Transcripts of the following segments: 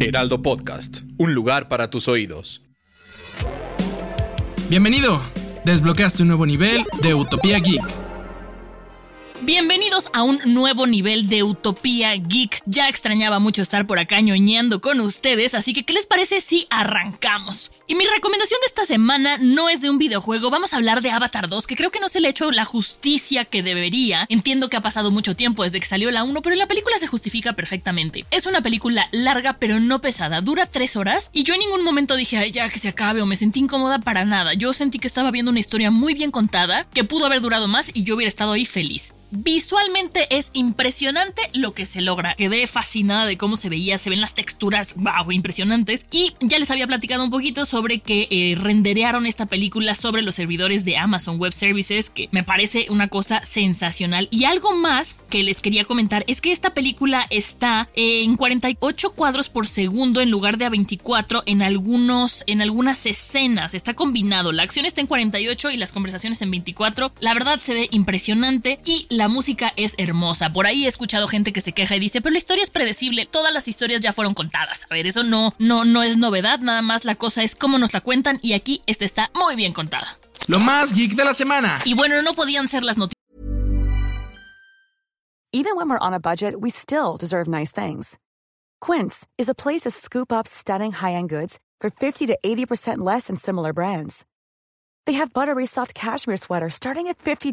Heraldo Podcast, un lugar para tus oídos. Bienvenido. Desbloqueaste un nuevo nivel de Utopía Geek. Bienvenidos a un nuevo nivel de Utopía Geek. Ya extrañaba mucho estar por acá ñoñando con ustedes, así que ¿qué les parece si arrancamos? Y mi recomendación de esta semana no es de un videojuego, vamos a hablar de Avatar 2, que creo que no se le ha hecho la justicia que debería. Entiendo que ha pasado mucho tiempo desde que salió la 1, pero la película se justifica perfectamente. Es una película larga pero no pesada, dura 3 horas y yo en ningún momento dije, ay, ya que se acabe o me sentí incómoda para nada. Yo sentí que estaba viendo una historia muy bien contada, que pudo haber durado más y yo hubiera estado ahí feliz. Visualmente es impresionante lo que se logra. Quedé fascinada de cómo se veía, se ven las texturas, wow, impresionantes. Y ya les había platicado un poquito sobre que eh, renderearon esta película sobre los servidores de Amazon Web Services, que me parece una cosa sensacional. Y algo más que les quería comentar es que esta película está en 48 cuadros por segundo en lugar de a 24 en algunos, en algunas escenas. Está combinado. La acción está en 48 y las conversaciones en 24. La verdad se ve impresionante y la la música es hermosa. Por ahí he escuchado gente que se queja y dice, pero la historia es predecible, todas las historias ya fueron contadas. A ver, eso no, no, no es novedad, nada más la cosa es cómo nos la cuentan y aquí esta está muy bien contada. Lo más geek de la semana. Y bueno, no podían ser las noticias. Even when we're on a budget, we still deserve nice things. Quince is a place to scoop up stunning high-end goods for 50 to 80% less than similar brands. They have buttery soft cashmere sweaters starting at $50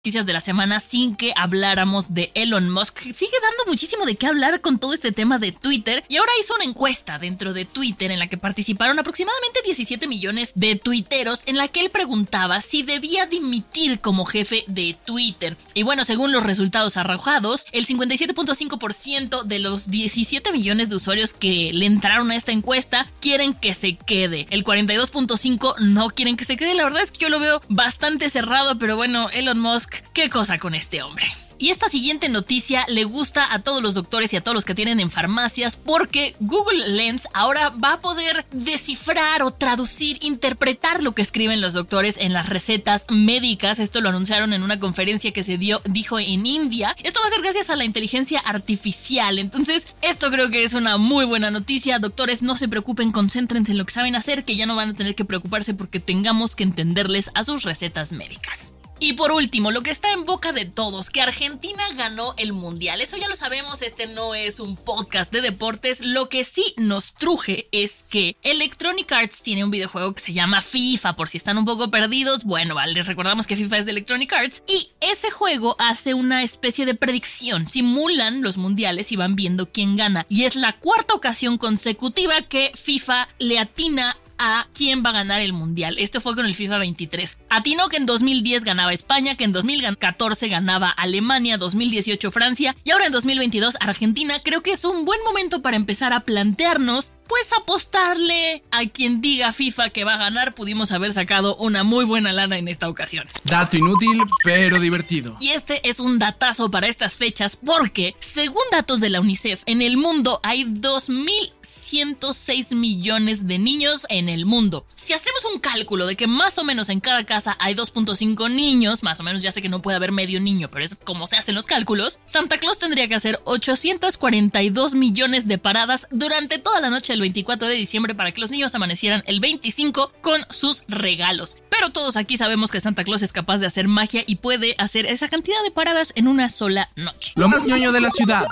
Noticias de la semana sin que habláramos de Elon Musk. Sigue dando muchísimo de qué hablar con todo este tema de Twitter y ahora hizo una encuesta dentro de Twitter en la que participaron aproximadamente 17 millones de tuiteros en la que él preguntaba si debía dimitir como jefe de Twitter. Y bueno, según los resultados arrojados, el 57.5% de los 17 millones de usuarios que le entraron a esta encuesta quieren que se quede. El 42.5 no quieren que se quede. La verdad es que yo lo veo bastante cerrado, pero bueno, Elon Musk qué cosa con este hombre. Y esta siguiente noticia le gusta a todos los doctores y a todos los que tienen en farmacias porque Google Lens ahora va a poder descifrar o traducir, interpretar lo que escriben los doctores en las recetas médicas. Esto lo anunciaron en una conferencia que se dio, dijo en India. Esto va a ser gracias a la inteligencia artificial. Entonces, esto creo que es una muy buena noticia. Doctores, no se preocupen, concéntrense en lo que saben hacer, que ya no van a tener que preocuparse porque tengamos que entenderles a sus recetas médicas. Y por último, lo que está en boca de todos, que Argentina ganó el Mundial. Eso ya lo sabemos, este no es un podcast de deportes. Lo que sí nos truje es que Electronic Arts tiene un videojuego que se llama FIFA, por si están un poco perdidos. Bueno, vale, les recordamos que FIFA es de Electronic Arts. Y ese juego hace una especie de predicción. Simulan los mundiales y van viendo quién gana. Y es la cuarta ocasión consecutiva que FIFA le atina a quién va a ganar el mundial. Esto fue con el FIFA 23. Atinó que en 2010 ganaba España, que en 2014 ganaba Alemania, 2018 Francia y ahora en 2022 Argentina. Creo que es un buen momento para empezar a plantearnos pues apostarle a quien diga FIFA que va a ganar, pudimos haber sacado una muy buena lana en esta ocasión. Dato inútil, pero divertido. Y este es un datazo para estas fechas porque, según datos de la UNICEF, en el mundo hay 2.106 millones de niños en el mundo. Si hacemos un cálculo de que más o menos en cada casa hay 2.5 niños, más o menos ya sé que no puede haber medio niño, pero es como se hacen los cálculos, Santa Claus tendría que hacer 842 millones de paradas durante toda la noche 24 de diciembre para que los niños amanecieran el 25 con sus regalos. Pero todos aquí sabemos que Santa Claus es capaz de hacer magia y puede hacer esa cantidad de paradas en una sola noche. Lo más ñoño de la ciudad.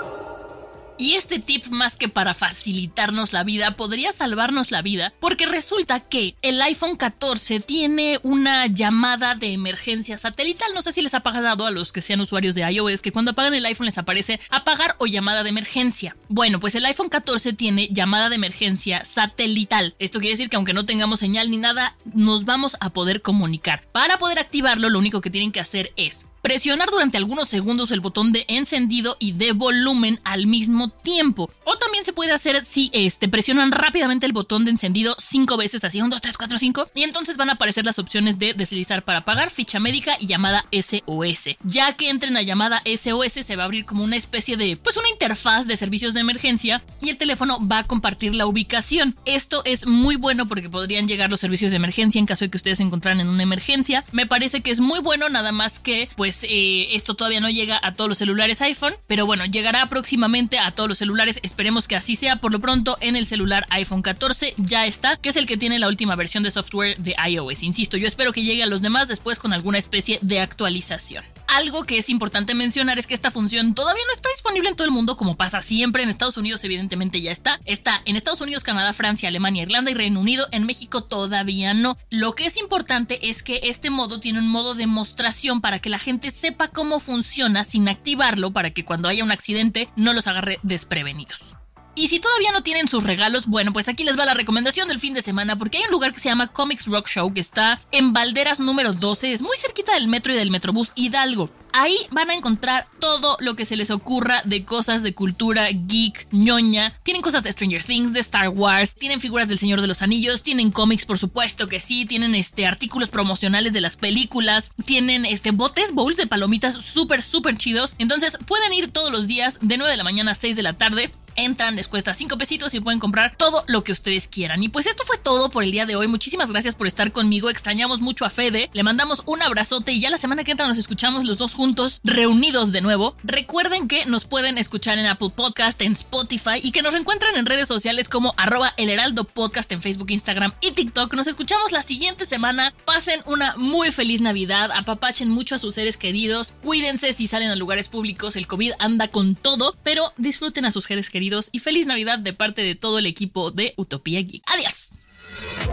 Y este tip más que para facilitarnos la vida podría salvarnos la vida porque resulta que el iPhone 14 tiene una llamada de emergencia satelital. No sé si les ha pasado a los que sean usuarios de iOS que cuando apagan el iPhone les aparece apagar o llamada de emergencia. Bueno, pues el iPhone 14 tiene llamada de emergencia satelital. Esto quiere decir que aunque no tengamos señal ni nada, nos vamos a poder comunicar. Para poder activarlo, lo único que tienen que hacer es presionar durante algunos segundos el botón de encendido y de volumen al mismo tiempo. O también se puede hacer si este, presionan rápidamente el botón de encendido cinco veces, así 1, 2, 3, 4, 5, y entonces van a aparecer las opciones de deslizar para pagar, ficha médica y llamada SOS. Ya que entren a llamada SOS se va a abrir como una especie de, pues una interfaz de servicios de emergencia y el teléfono va a compartir la ubicación. Esto es muy bueno porque podrían llegar los servicios de emergencia en caso de que ustedes se encontraran en una emergencia. Me parece que es muy bueno, nada más que pues eh, esto todavía no llega a todos los celulares iPhone, pero bueno, llegará próximamente a todos los celulares. Esperemos que así sea. Por lo pronto, en el celular iPhone 14 ya está, que es el que tiene la última versión de software de iOS. Insisto, yo espero que llegue a los demás después con alguna especie de actualización. Algo que es importante mencionar es que esta función todavía no está disponible en todo el mundo como pasa siempre. En Estados Unidos evidentemente ya está. Está en Estados Unidos, Canadá, Francia, Alemania, Irlanda y Reino Unido. En México todavía no. Lo que es importante es que este modo tiene un modo de demostración para que la gente sepa cómo funciona sin activarlo para que cuando haya un accidente no los agarre desprevenidos. Y si todavía no tienen sus regalos, bueno, pues aquí les va la recomendación del fin de semana porque hay un lugar que se llama Comics Rock Show que está en Valderas número 12, es muy cerquita del metro y del Metrobús Hidalgo. Ahí van a encontrar todo lo que se les ocurra de cosas de cultura geek, ñoña. Tienen cosas de Stranger Things, de Star Wars, tienen figuras del Señor de los Anillos, tienen cómics, por supuesto que sí, tienen este artículos promocionales de las películas, tienen este botes, bowls de palomitas súper, súper chidos. Entonces pueden ir todos los días de 9 de la mañana a 6 de la tarde entran, les cuesta 5 pesitos y pueden comprar todo lo que ustedes quieran. Y pues esto fue todo por el día de hoy. Muchísimas gracias por estar conmigo. Extrañamos mucho a Fede. Le mandamos un abrazote y ya la semana que entra nos escuchamos los dos juntos, reunidos de nuevo. Recuerden que nos pueden escuchar en Apple Podcast, en Spotify y que nos encuentran en redes sociales como arroba el heraldo podcast en Facebook, Instagram y TikTok. Nos escuchamos la siguiente semana. Pasen una muy feliz Navidad. Apapachen mucho a sus seres queridos. Cuídense si salen a lugares públicos. El COVID anda con todo, pero disfruten a sus seres y feliz Navidad de parte de todo el equipo de Utopía Geek. Adiós.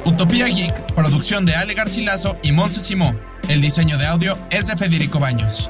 Utopía Geek, producción de Ale Garcilaso y Monse Simó. El diseño de audio es de Federico Baños.